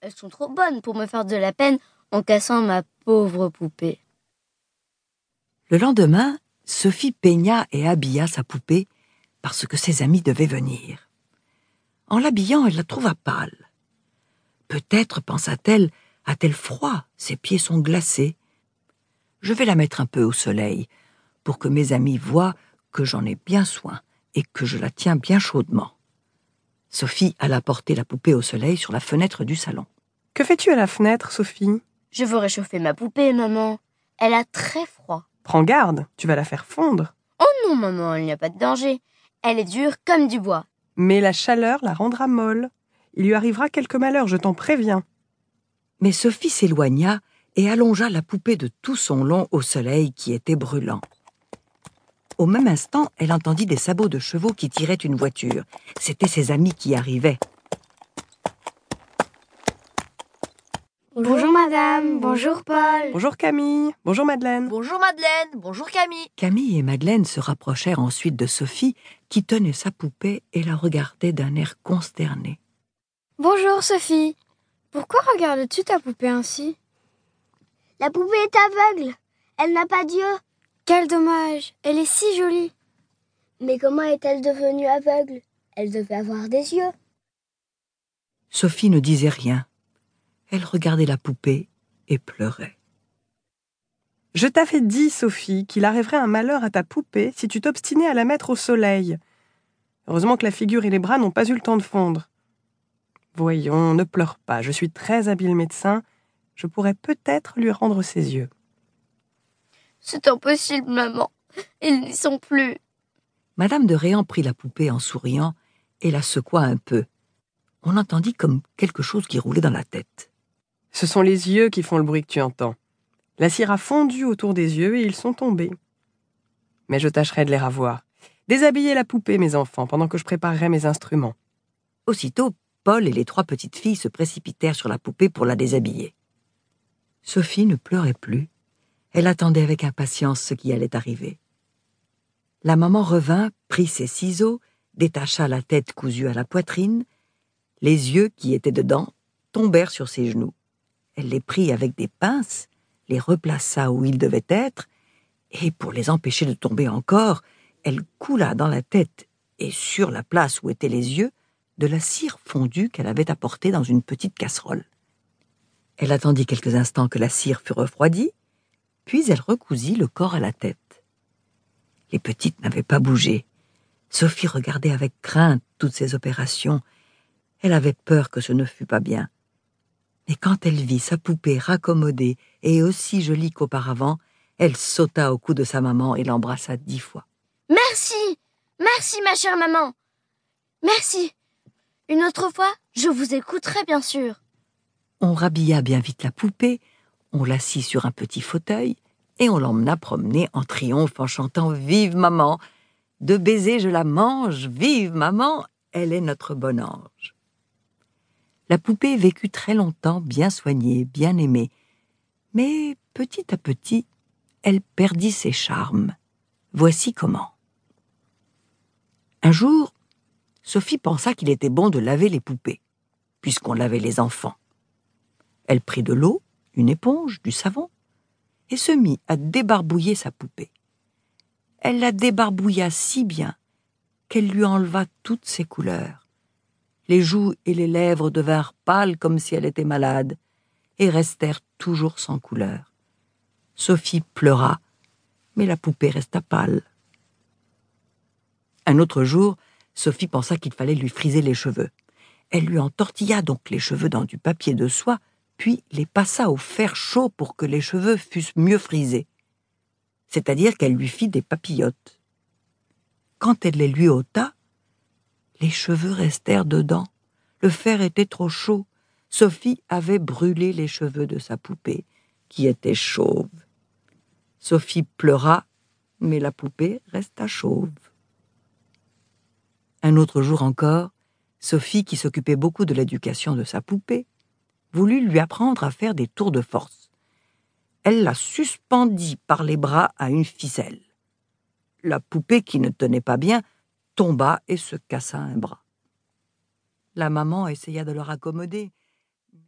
Elles sont trop bonnes pour me faire de la peine en cassant ma pauvre poupée. Le lendemain, Sophie peigna et habilla sa poupée parce que ses amis devaient venir. En l'habillant, elle la trouva pâle. Peut-être, pensa-t-elle, a-t-elle froid, ses pieds sont glacés. Je vais la mettre un peu au soleil, pour que mes amis voient que j'en ai bien soin et que je la tiens bien chaudement. Sophie alla porter la poupée au soleil sur la fenêtre du salon. Que fais-tu à la fenêtre, Sophie? Je veux réchauffer ma poupée, maman. Elle a très froid. Prends garde, tu vas la faire fondre. Oh non, maman, il n'y a pas de danger. Elle est dure comme du bois. Mais la chaleur la rendra molle. Il lui arrivera quelque malheur, je t'en préviens. Mais Sophie s'éloigna et allongea la poupée de tout son long au soleil qui était brûlant. Au même instant, elle entendit des sabots de chevaux qui tiraient une voiture. C'étaient ses amis qui arrivaient. Bonjour madame, bonjour Paul. Bonjour Camille, bonjour Madeleine. Bonjour Madeleine, bonjour Camille. Camille et Madeleine se rapprochèrent ensuite de Sophie, qui tenait sa poupée et la regardait d'un air consterné. Bonjour Sophie. Pourquoi regardes-tu ta poupée ainsi? La poupée est aveugle. Elle n'a pas d'yeux. Quel dommage. Elle est si jolie. Mais comment est-elle devenue aveugle? Elle devait avoir des yeux. Sophie ne disait rien. Elle regardait la poupée et pleurait. Je t'avais dit, Sophie, qu'il arriverait un malheur à ta poupée si tu t'obstinais à la mettre au soleil. Heureusement que la figure et les bras n'ont pas eu le temps de fondre. Voyons, ne pleure pas, je suis très habile médecin, je pourrais peut-être lui rendre ses yeux. C'est impossible, maman. Ils n'y sont plus. Madame de Réan prit la poupée en souriant et la secoua un peu. On entendit comme quelque chose qui roulait dans la tête. Ce sont les yeux qui font le bruit que tu entends. La cire a fondu autour des yeux et ils sont tombés. Mais je tâcherai de les ravoir. Déshabillez la poupée, mes enfants, pendant que je préparerai mes instruments. Aussitôt, Paul et les trois petites filles se précipitèrent sur la poupée pour la déshabiller. Sophie ne pleurait plus. Elle attendait avec impatience ce qui allait arriver. La maman revint, prit ses ciseaux, détacha la tête cousue à la poitrine. Les yeux qui étaient dedans tombèrent sur ses genoux. Elle les prit avec des pinces, les replaça où ils devaient être, et pour les empêcher de tomber encore, elle coula dans la tête et sur la place où étaient les yeux de la cire fondue qu'elle avait apportée dans une petite casserole. Elle attendit quelques instants que la cire fût refroidie, puis elle recousit le corps à la tête. Les petites n'avaient pas bougé. Sophie regardait avec crainte toutes ces opérations. Elle avait peur que ce ne fût pas bien. Mais quand elle vit sa poupée raccommodée et aussi jolie qu'auparavant, elle sauta au cou de sa maman et l'embrassa dix fois. Merci. Merci, ma chère maman. Merci. Une autre fois, je vous écouterai, bien sûr. On rhabilla bien vite la poupée, on l'assit sur un petit fauteuil, et on l'emmena promener en triomphe en chantant Vive maman De baiser je la mange, vive maman, elle est notre bon ange. La poupée vécut très longtemps, bien soignée, bien aimée, mais petit à petit, elle perdit ses charmes. Voici comment. Un jour, Sophie pensa qu'il était bon de laver les poupées, puisqu'on lavait les enfants. Elle prit de l'eau, une éponge, du savon, et se mit à débarbouiller sa poupée. Elle la débarbouilla si bien qu'elle lui enleva toutes ses couleurs. Les joues et les lèvres devinrent pâles comme si elle était malade, et restèrent toujours sans couleur. Sophie pleura, mais la poupée resta pâle. Un autre jour, Sophie pensa qu'il fallait lui friser les cheveux. Elle lui entortilla donc les cheveux dans du papier de soie, puis les passa au fer chaud pour que les cheveux fussent mieux frisés. C'est-à-dire qu'elle lui fit des papillotes. Quand elle les lui ôta, les cheveux restèrent dedans. Le fer était trop chaud. Sophie avait brûlé les cheveux de sa poupée, qui était chauve. Sophie pleura, mais la poupée resta chauve. Un autre jour encore, Sophie, qui s'occupait beaucoup de l'éducation de sa poupée, voulut lui apprendre à faire des tours de force. Elle la suspendit par les bras à une ficelle. La poupée, qui ne tenait pas bien, tomba et se cassa un bras. La maman essaya de le raccommoder,